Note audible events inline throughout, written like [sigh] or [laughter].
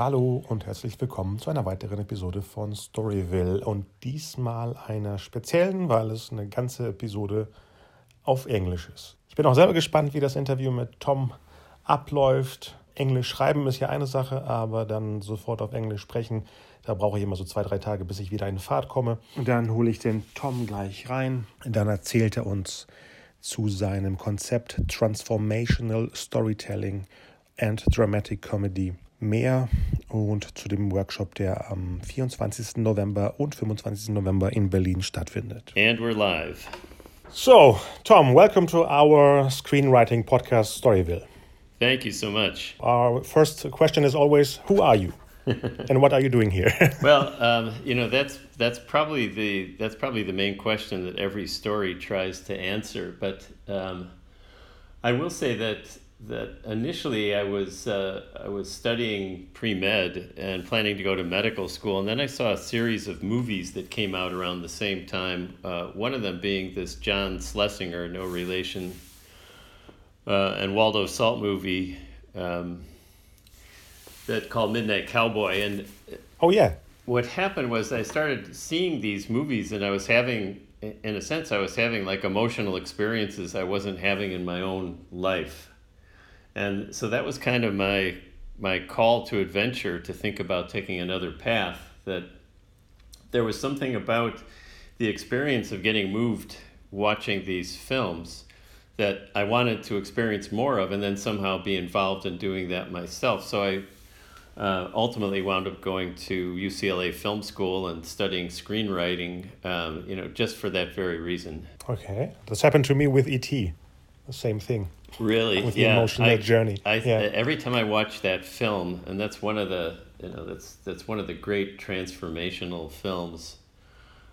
Hallo und herzlich willkommen zu einer weiteren Episode von Storyville und diesmal einer speziellen, weil es eine ganze Episode auf Englisch ist. Ich bin auch selber gespannt, wie das Interview mit Tom abläuft. Englisch schreiben ist ja eine Sache, aber dann sofort auf Englisch sprechen, da brauche ich immer so zwei, drei Tage, bis ich wieder in Fahrt komme. Und dann hole ich den Tom gleich rein. Und dann erzählt er uns zu seinem Konzept Transformational Storytelling and Dramatic Comedy mehr und zu dem Workshop, der am 24. November und 25. November in Berlin stattfindet. And we're live. So, Tom, welcome to our screenwriting podcast, Storypendler. Thank you so much. Our first question is always Who are you? [laughs] and what are you doing here? [laughs] well, um, you know that's that's probably the that's probably the main question that every story tries to answer. But um, I will say that that initially I was uh, I was studying pre med and planning to go to medical school, and then I saw a series of movies that came out around the same time. Uh, one of them being this John Schlesinger, no relation, uh, and Waldo Salt movie. Um, that called Midnight Cowboy, and oh yeah, what happened was I started seeing these movies, and I was having, in a sense, I was having like emotional experiences I wasn't having in my own life, and so that was kind of my my call to adventure to think about taking another path. That there was something about the experience of getting moved watching these films that I wanted to experience more of and then somehow be involved in doing that myself. So I uh, ultimately wound up going to UCLA Film School and studying screenwriting, um, you know, just for that very reason. Okay. This happened to me with E.T., the same thing. Really? With yeah. the emotional I, journey. I, yeah. Every time I watch that film, and that's one of the, you know, that's, that's one of the great transformational films.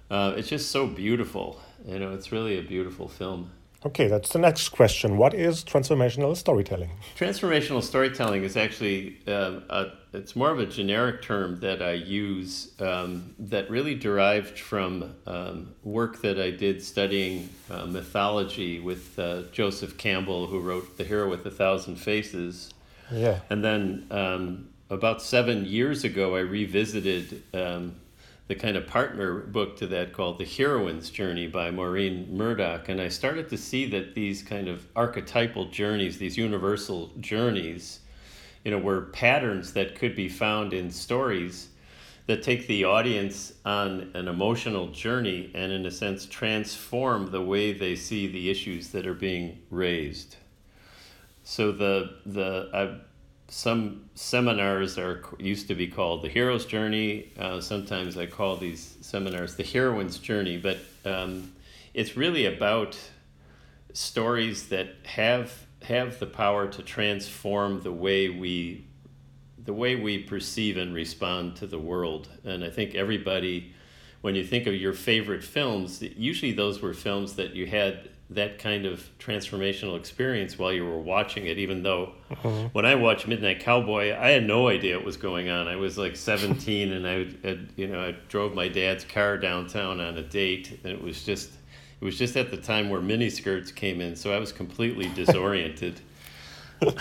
Uh, it's just so beautiful. You know, it's really a beautiful film. Okay, that's the next question. What is transformational storytelling? Transformational storytelling is actually um, a, it's more of a generic term that I use um, that really derived from um, work that I did studying uh, mythology with uh, Joseph Campbell, who wrote The Hero with a Thousand Faces. Yeah. And then um, about seven years ago, I revisited um, the kind of partner book to that called The Heroine's Journey by Maureen Murdock. And I started to see that these kind of archetypal journeys, these universal journeys, you know, were patterns that could be found in stories that take the audience on an emotional journey and, in a sense, transform the way they see the issues that are being raised. So the the I some seminars are used to be called the hero's journey. Uh, sometimes I call these seminars the heroine's journey, but um, it's really about stories that have have the power to transform the way we the way we perceive and respond to the world. And I think everybody, when you think of your favorite films, usually those were films that you had that kind of transformational experience while you were watching it even though mm-hmm. when i watched midnight cowboy i had no idea what was going on. I was like [laughs] 17 and i you know i drove my dad's car downtown on a date and it was just it was just at the time where miniskirts came in so i was completely [laughs] disoriented. [laughs]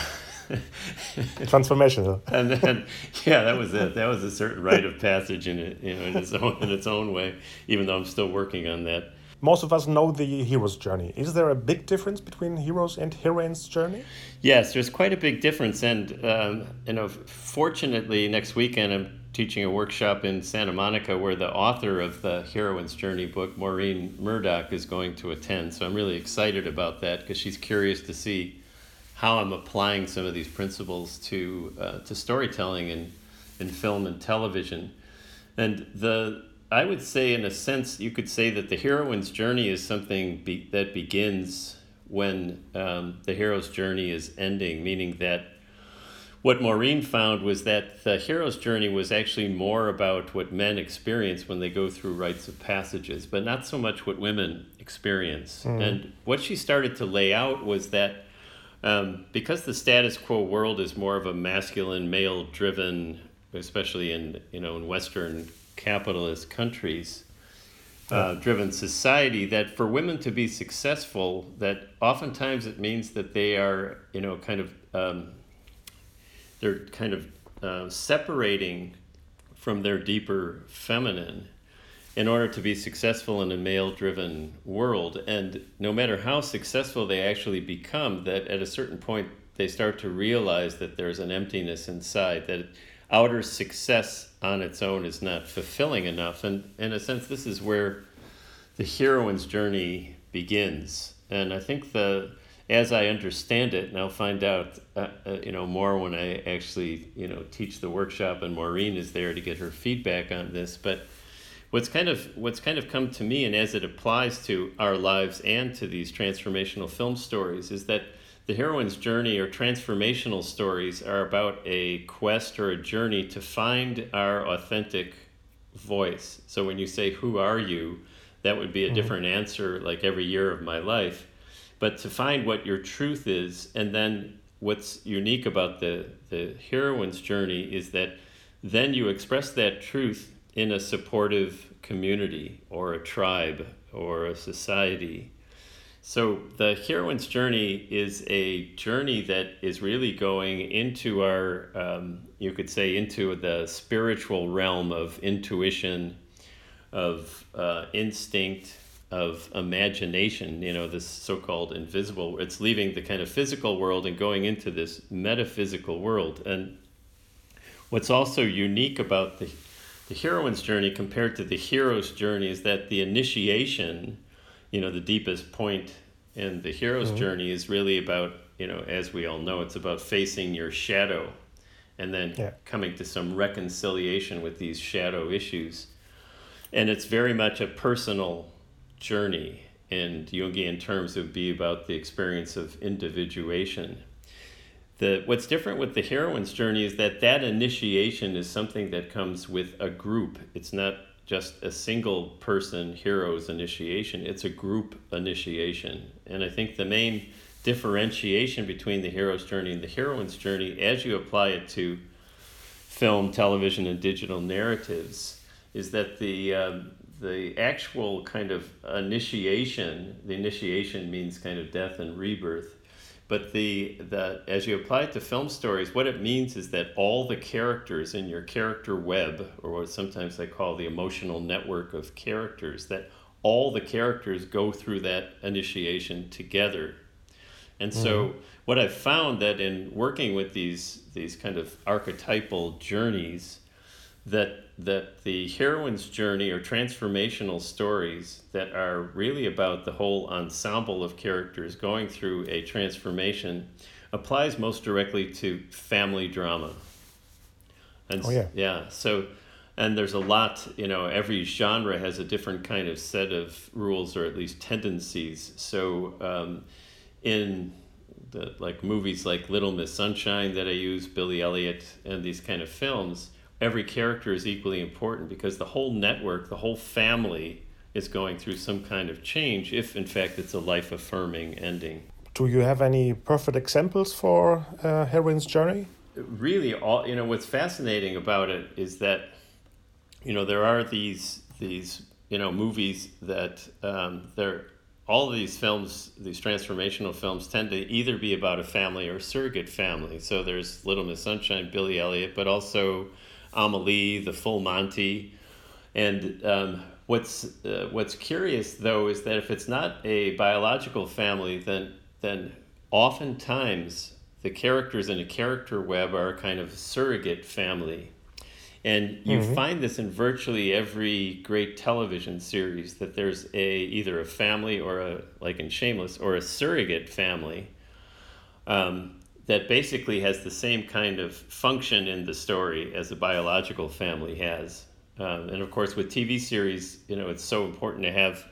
Transformational. And then yeah that was it. That was a certain rite of passage in it you know in its own in its own way even though i'm still working on that most of us know the hero's journey. Is there a big difference between heroes and heroines' journey? Yes, there's quite a big difference. And, um, you know, fortunately, next weekend I'm teaching a workshop in Santa Monica where the author of the Heroine's Journey book, Maureen Murdock, is going to attend. So I'm really excited about that because she's curious to see how I'm applying some of these principles to, uh, to storytelling in, in film and television. And the I would say, in a sense, you could say that the heroine's journey is something be, that begins when um, the hero's journey is ending, meaning that what Maureen found was that the hero's journey was actually more about what men experience when they go through rites of passages, but not so much what women experience. Mm. And what she started to lay out was that um, because the status quo world is more of a masculine, male driven, especially in you know in Western capitalist countries uh, driven society that for women to be successful that oftentimes it means that they are you know kind of um, they're kind of uh, separating from their deeper feminine in order to be successful in a male driven world. And no matter how successful they actually become, that at a certain point they start to realize that there's an emptiness inside, that outer success on its own is not fulfilling enough. And in a sense, this is where the heroine's journey begins. And I think the as I understand it, and I'll find out, uh, uh, you know, more when I actually, you know, teach the workshop, and Maureen is there to get her feedback on this. But what's kind of what's kind of come to me, and as it applies to our lives and to these transformational film stories, is that the heroine's journey or transformational stories are about a quest or a journey to find our authentic voice. So when you say, "Who are you?" that would be a mm-hmm. different answer, like every year of my life but to find what your truth is and then what's unique about the the heroine's journey is that then you express that truth in a supportive community or a tribe or a society so the heroine's journey is a journey that is really going into our um, you could say into the spiritual realm of intuition of uh, instinct of imagination, you know, this so called invisible, it's leaving the kind of physical world and going into this metaphysical world. And what's also unique about the, the heroine's journey compared to the hero's journey is that the initiation, you know, the deepest point in the hero's mm-hmm. journey is really about, you know, as we all know, it's about facing your shadow and then yeah. coming to some reconciliation with these shadow issues. And it's very much a personal journey. And Jungian terms would be about the experience of individuation. The, what's different with the heroine's journey is that that initiation is something that comes with a group. It's not just a single person hero's initiation, it's a group initiation. And I think the main differentiation between the hero's journey and the heroine's journey, as you apply it to film, television, and digital narratives, is that the um, the actual kind of initiation, the initiation means kind of death and rebirth. But the, the as you apply it to film stories, what it means is that all the characters in your character web, or what sometimes I call the emotional network of characters, that all the characters go through that initiation together. And so mm-hmm. what I've found that in working with these these kind of archetypal journeys, that that the heroine's journey or transformational stories that are really about the whole ensemble of characters going through a transformation applies most directly to family drama. And oh, yeah. Yeah. So, and there's a lot, you know, every genre has a different kind of set of rules or at least tendencies. So, um, in the like movies like Little Miss Sunshine that I use, Billy Elliot, and these kind of films, every character is equally important because the whole network, the whole family is going through some kind of change if in fact it's a life affirming ending. Do you have any perfect examples for uh, heroine's journey? Really, all you know. What's fascinating about it is that you know there are these these you know movies that um, they're all of these films, these transformational films, tend to either be about a family or surrogate family. So there's Little Miss Sunshine, Billy Elliot, but also Amelie, the Full Monty. And um, what's uh, what's curious though is that if it's not a biological family, then then oftentimes the characters in a character web are a kind of surrogate family. And you mm-hmm. find this in virtually every great television series that there's a either a family or a like in Shameless or a surrogate family. Um, that basically has the same kind of function in the story as a biological family has. Um, and of course, with TV series, you know, it's so important to have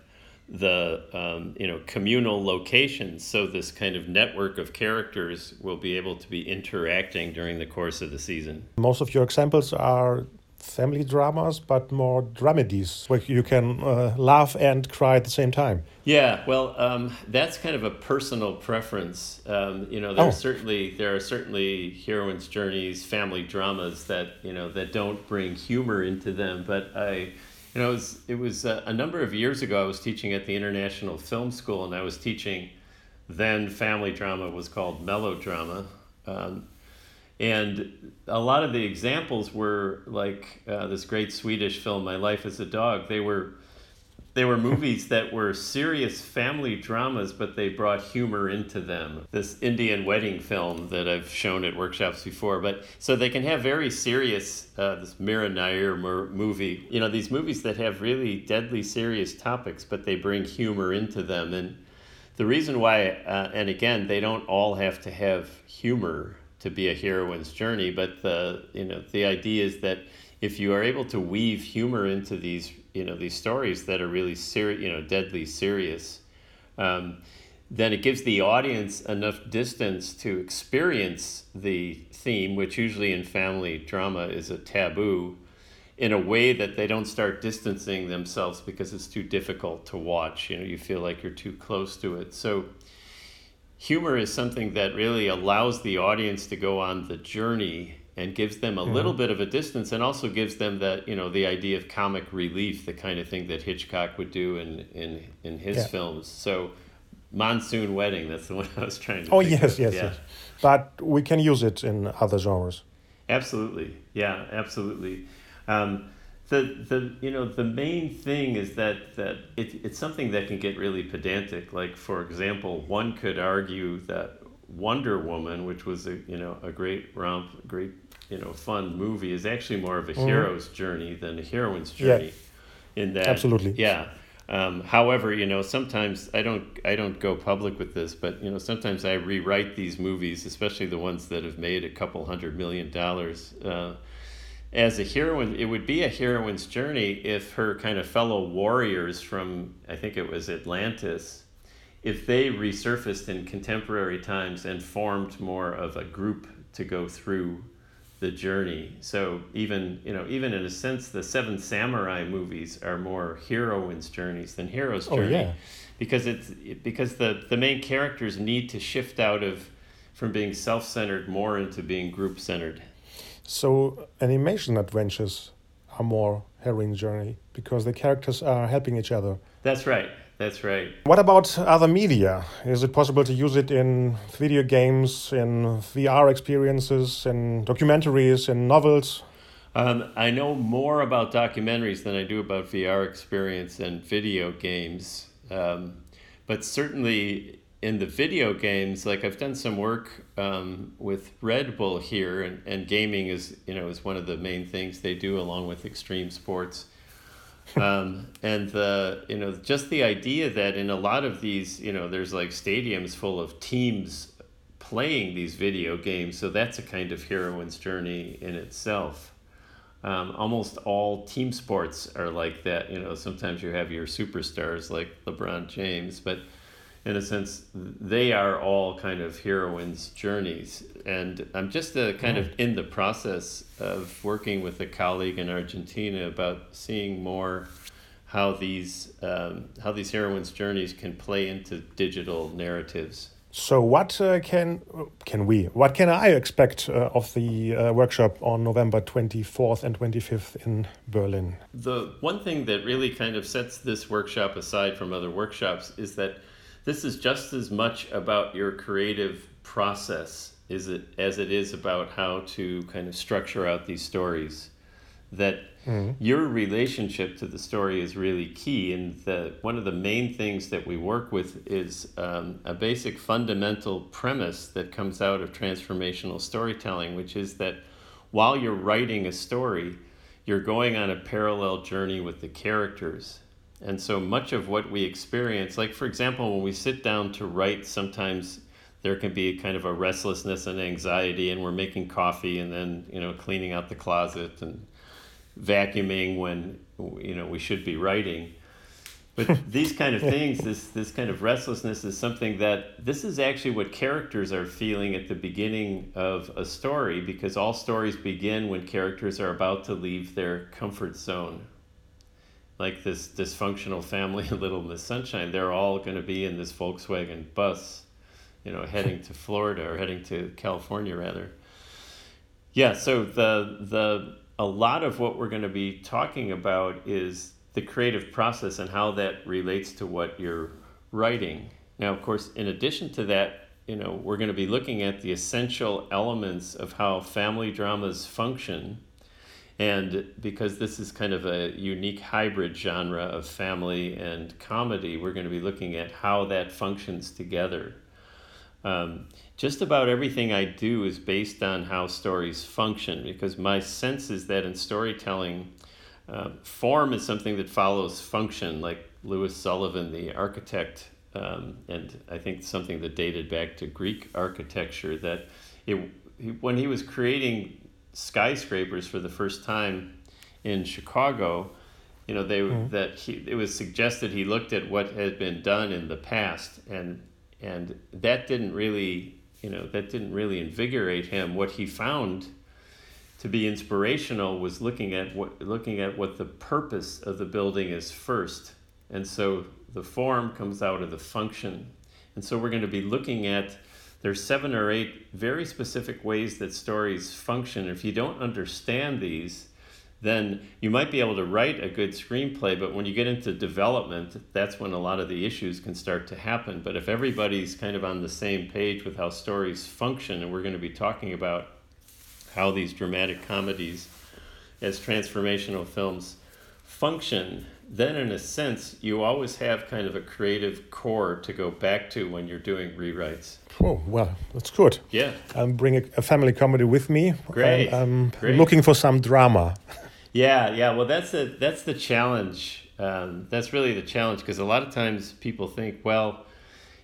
the um, you know communal locations so this kind of network of characters will be able to be interacting during the course of the season most of your examples are family dramas, but more dramedies where you can uh, laugh and cry at the same time. Yeah, well, um, that's kind of a personal preference. Um, you know, there's oh. certainly there are certainly heroines' journeys, family dramas that you know that don't bring humor into them. But I, you know, it was, it was uh, a number of years ago. I was teaching at the International Film School, and I was teaching. Then family drama was called melodrama. Um, and a lot of the examples were like uh, this great Swedish film, My Life as a Dog. They were they were movies [laughs] that were serious family dramas, but they brought humor into them. This Indian wedding film that I've shown at workshops before, but so they can have very serious, uh, this Mira Nair movie, you know, these movies that have really deadly serious topics, but they bring humor into them. And the reason why, uh, and again, they don't all have to have humor to be a heroine's journey, but the, you know, the idea is that if you are able to weave humor into these you know these stories that are really serious, you know, deadly serious, um, then it gives the audience enough distance to experience the theme, which usually in family drama is a taboo, in a way that they don't start distancing themselves because it's too difficult to watch. You know, you feel like you're too close to it. So humor is something that really allows the audience to go on the journey and gives them a mm-hmm. little bit of a distance and also gives them that you know the idea of comic relief the kind of thing that hitchcock would do in in in his yeah. films so monsoon wedding that's the one i was trying to oh yes yes, yeah. yes but we can use it in other genres absolutely yeah absolutely um, the the you know the main thing is that that it, it's something that can get really pedantic like for example one could argue that Wonder Woman, which was a you know a great romp, great you know fun movie is actually more of a mm-hmm. hero's journey than a heroine's journey. Yeah. In that, absolutely, yeah. Um, however, you know, sometimes I don't I don't go public with this, but you know, sometimes I rewrite these movies, especially the ones that have made a couple hundred million dollars. Uh, as a heroine, it would be a heroine's journey if her kind of fellow warriors from I think it was Atlantis, if they resurfaced in contemporary times and formed more of a group to go through the journey. So even you know even in a sense, the Seven Samurai movies are more heroines' journeys than heroes' oh, journey, yeah. because it's because the the main characters need to shift out of from being self-centered more into being group-centered. So animation adventures are more heroine journey because the characters are helping each other. That's right. That's right. What about other media? Is it possible to use it in video games, in VR experiences, in documentaries, in novels? Um, I know more about documentaries than I do about VR experience and video games. Um, but certainly in the video games, like I've done some work um, with Red Bull here, and, and gaming is you know is one of the main things they do along with extreme sports. Um, and the you know just the idea that in a lot of these you know there's like stadiums full of teams playing these video games so that's a kind of heroine's journey in itself. Um, almost all team sports are like that you know sometimes you have your superstars like lebron james but in a sense, they are all kind of heroines' journeys. And I'm just uh, kind of mm. in the process of working with a colleague in Argentina about seeing more how these um, how these heroines' journeys can play into digital narratives. So, what uh, can can we? What can I expect uh, of the uh, workshop on November twenty fourth and twenty fifth in Berlin? The one thing that really kind of sets this workshop aside from other workshops is that this is just as much about your creative process is it as it is about how to kind of structure out these stories that mm-hmm. your relationship to the story is really key and the one of the main things that we work with is um, a basic fundamental premise that comes out of transformational storytelling which is that while you're writing a story you're going on a parallel journey with the characters and so much of what we experience, like for example, when we sit down to write, sometimes there can be kind of a restlessness and anxiety, and we're making coffee and then, you know, cleaning out the closet and vacuuming when, you know, we should be writing. But [laughs] these kind of things, this this kind of restlessness is something that this is actually what characters are feeling at the beginning of a story because all stories begin when characters are about to leave their comfort zone like this dysfunctional family [laughs] Little Miss Sunshine, they're all going to be in this Volkswagen bus, you know, heading to Florida or heading to California rather. Yeah, so the the a lot of what we're going to be talking about is the creative process and how that relates to what you're writing. Now, of course, in addition to that, you know we're going to be looking at the essential elements of how family dramas function and because this is kind of a unique hybrid genre of family and comedy we're going to be looking at how that functions together. Um, just about everything i do is based on how stories function because my sense is that in storytelling uh, form is something that follows function like louis sullivan the architect um, and I think something that dated back to Greek architecture that it, when he was creating skyscrapers for the first time in Chicago, you know, they mm. that he it was suggested he looked at what had been done in the past and and that didn't really you know that didn't really invigorate him. What he found to be inspirational was looking at what looking at what the purpose of the building is first. And so the form comes out of the function. And so we're going to be looking at there's seven or eight very specific ways that stories function. If you don't understand these, then you might be able to write a good screenplay, but when you get into development, that's when a lot of the issues can start to happen. But if everybody's kind of on the same page with how stories function, and we're going to be talking about how these dramatic comedies as transformational films function, then in a sense, you always have kind of a creative core to go back to when you're doing rewrites. Oh, well, that's good. Yeah. Um, bring a, a family comedy with me. Great. I'm looking for some drama. Yeah, yeah. Well, that's the that's the challenge. Um, that's really the challenge because a lot of times people think, well,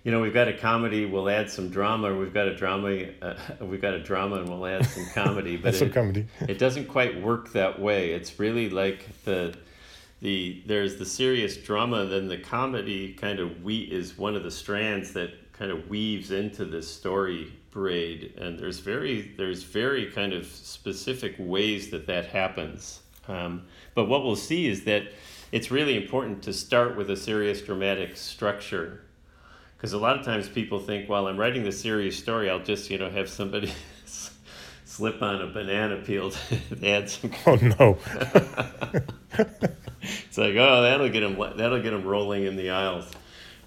you know, we've got a comedy, we'll add some drama. We've got a drama, uh, [laughs] we've got a drama, and we'll add some comedy. [laughs] But some it, comedy. it doesn't quite work that way. It's really like the the there's the serious drama, then the comedy kind of we is one of the strands that kind of weaves into this story braid, and there's very there's very kind of specific ways that that happens. Um, but what we'll see is that it's really important to start with a serious dramatic structure. Because a lot of times people think well i'm writing the serious story i'll just you know have somebody [laughs] slip on a banana peel to [laughs] add some oh no [laughs] it's like, oh, that'll get them that'll get them rolling in the aisles.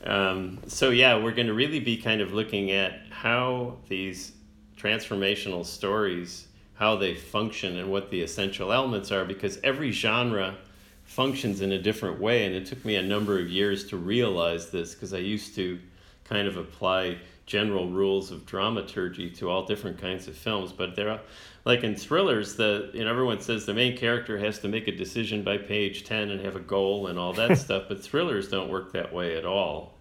Um, so yeah, we're going to really be kind of looking at how these transformational stories, how they function, and what the essential elements are, because every genre functions in a different way, and it took me a number of years to realize this because I used to kind of apply general rules of dramaturgy to all different kinds of films, but there are, like in thrillers, the you know everyone says the main character has to make a decision by page ten and have a goal and all that [laughs] stuff, but thrillers don't work that way at all.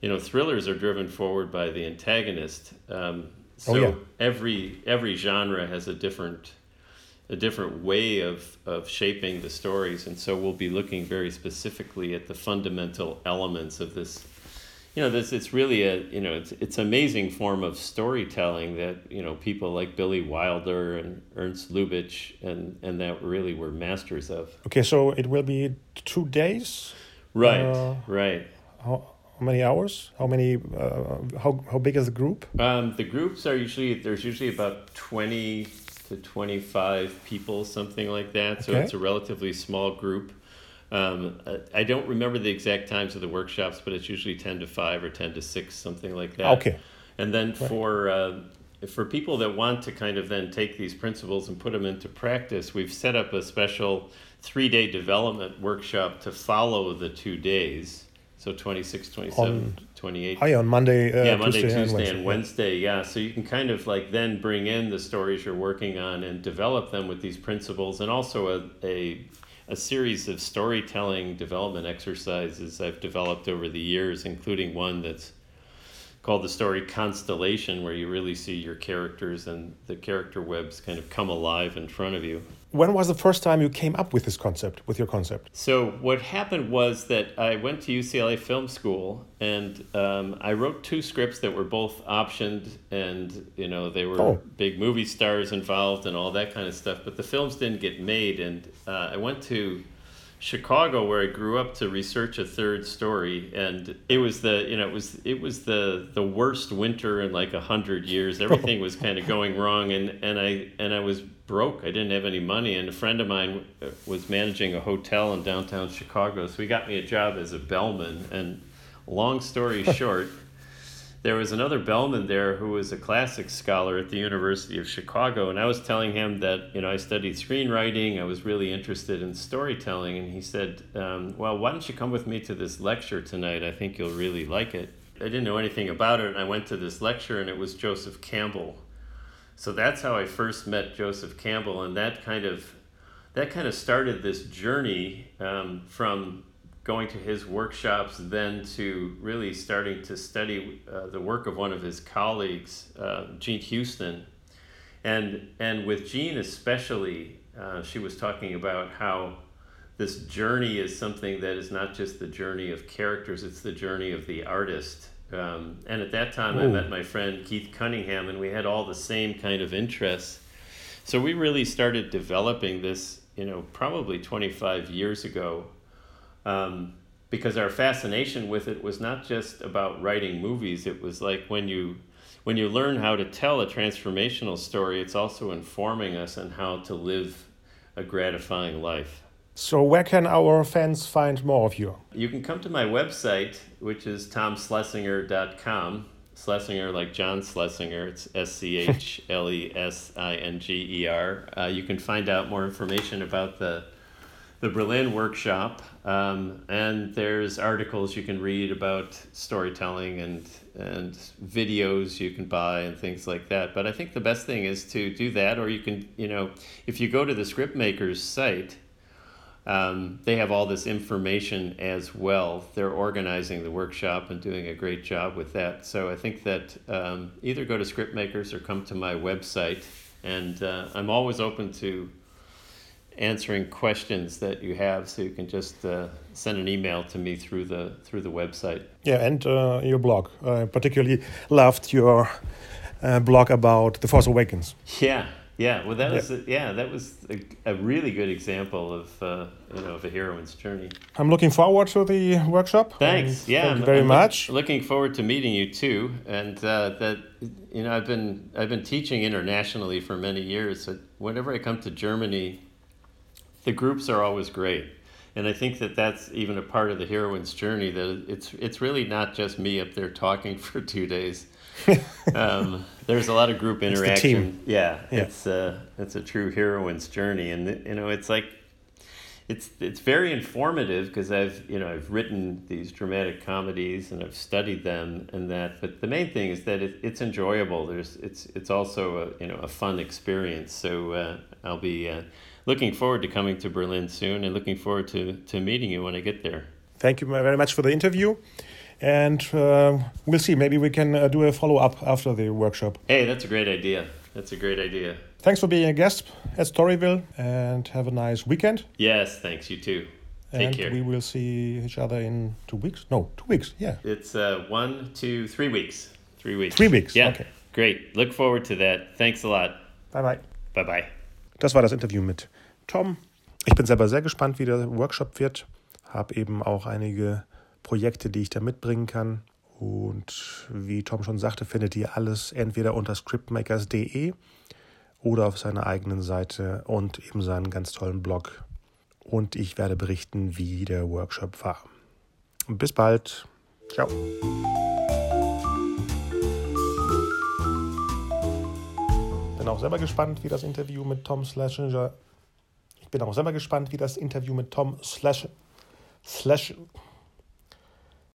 You know, thrillers are driven forward by the antagonist. Um, so oh, yeah. every every genre has a different a different way of, of shaping the stories, and so we'll be looking very specifically at the fundamental elements of this you know this it's really a you know it's it's amazing form of storytelling that you know people like Billy Wilder and Ernst Lubitsch and and that really were masters of. Okay, so it will be two days. Right, uh, right. How, how many hours? How many? Uh, how how big is the group? Um, the groups are usually there's usually about twenty to twenty five people, something like that. So Okay. it's a relatively small group. Um, I don't remember the exact times of the workshops, but it's usually ten to five or ten to six, something like that. Okay. And then for uh, for people that want to kind of then take these principles and put them into practice, we've set up a special three day development workshop to follow the two days. So 26, 27, On- 28. Oh, yeah, on Monday, uh, yeah, Monday, Tuesday, Tuesday, and and Wednesday. Wednesday. Yeah, so you can kind of like then bring in the stories you're working on and develop them with these principles, and also a, a a series of storytelling development exercises I've developed over the years, including one that's called the story Constellation, where you really see your characters and the character webs kind of come alive in front of you. When was the first time you came up with this concept, with your concept? So what happened was that I went to UCLA Film School and um, I wrote two scripts that were both optioned, and you know they were Oh. big movie stars involved and all that kind of stuff. But the films didn't get made, and uh, I went to Chicago where I grew up to research a third story, and it was the you know it was it was the the worst winter in like a hundred years. Everything was kind of [laughs] going wrong, and and I and I was broke. I didn't have any money, and a friend of mine uh, was managing a hotel in downtown Chicago, so he got me a job as a bellman. And long story [laughs] short, there was another bellman there who was a classics scholar at the University of Chicago, and I was telling him that you know I studied screenwriting, I was really interested in storytelling, and he said, um, "Well, why don't you come with me to this lecture tonight? I think you'll really like it." I didn't know anything about it, and I went to this lecture, and it was Joseph Campbell. So that's how I first met Joseph Campbell, and that kind of that kind of started this journey um, from going to his workshops, then to really starting to study uh, the work of one of his colleagues, uh, Jean Houston. And, and with Jean especially, uh, she was talking about how this journey is something that is not just the journey of characters, it's the journey of the artist. Um, and at that time, Ooh. I met my friend Keith Cunningham, and we had all the same kind of interests. So we really started developing this, you know, probably 25 years ago um, because our fascination with it was not just about writing movies. It was like when you when you learn how to tell a transformational story, it's also informing us on how to live a gratifying life. So, where can our fans find more of you? You can come to my website, which is tomschlesinger.com. Schlesinger, like John Schlesinger, it's S C H L E S I N G E R. Uh, you can find out more information about the the Berlin workshop, um, and there's articles you can read about storytelling and and videos you can buy and things like that. But I think the best thing is to do that, or you can, you know, if you go to the Scriptmakers site, um, they have all this information as well. They're organizing the workshop and doing a great job with that. So I think that um, either go to Scriptmakers or come to my website, and uh, I'm always open to answering questions that you have so you can just uh, send an email to me through the through the website. Yeah and uh, your blog. I particularly loved your uh, blog about the force awakens. Yeah yeah. Well that yeah. was a, yeah that was a, a, really good example of uh, you know of a heroine's journey. I'm looking forward to the workshop. Thanks. Yeah thank you very I'm much. looking forward to meeting you too. And uh, that you know i've been i've been teaching internationally for many years so whenever i come to germany the groups are always great and I think that that's even a part of the heroine's journey. That it's it's really not just me up there talking [laughs] for two days. [laughs] um, there's a lot of group interaction. Yeah, yeah, it's uh, it's a true heroine's journey, and you know it's like it's it's very informative because I've you know I've written these dramatic comedies and I've studied them and that. But the main thing is that it, it's enjoyable. There's it's it's also a you know a fun experience. So uh, I'll be. Uh, looking forward to coming to Berlin soon and looking forward to, to meeting you when I get there. Thank you very much for the interview. And uh, we'll see. Maybe we can uh, do a follow up after the workshop. Hey, that's a great idea. That's a great idea. Thanks for being a guest at Storypendler and have a nice weekend. Yes, thanks. You too. Take and care. we will see each other in two weeks. No, two weeks. Yeah. It's uh, one, two, three weeks. Three weeks. Three weeks. Yeah. Okay. Great. Look forward to that. Thanks a lot. Bye bye. Bye bye. Das war das Interview mit Tom. Ich bin selber sehr gespannt, wie der Workshop wird. Habe eben auch einige Projekte, die ich da mitbringen kann. Und wie Tom schon sagte, findet ihr alles entweder unter scriptmakers.de oder auf seiner eigenen Seite und eben seinen ganz tollen Blog. Und ich werde berichten, wie der Workshop war. Bis bald. Ciao. Bin auch selber gespannt, wie das Interview mit Tom Schlesinger bin auch selber gespannt, wie das Interview mit Tom Slash, Slash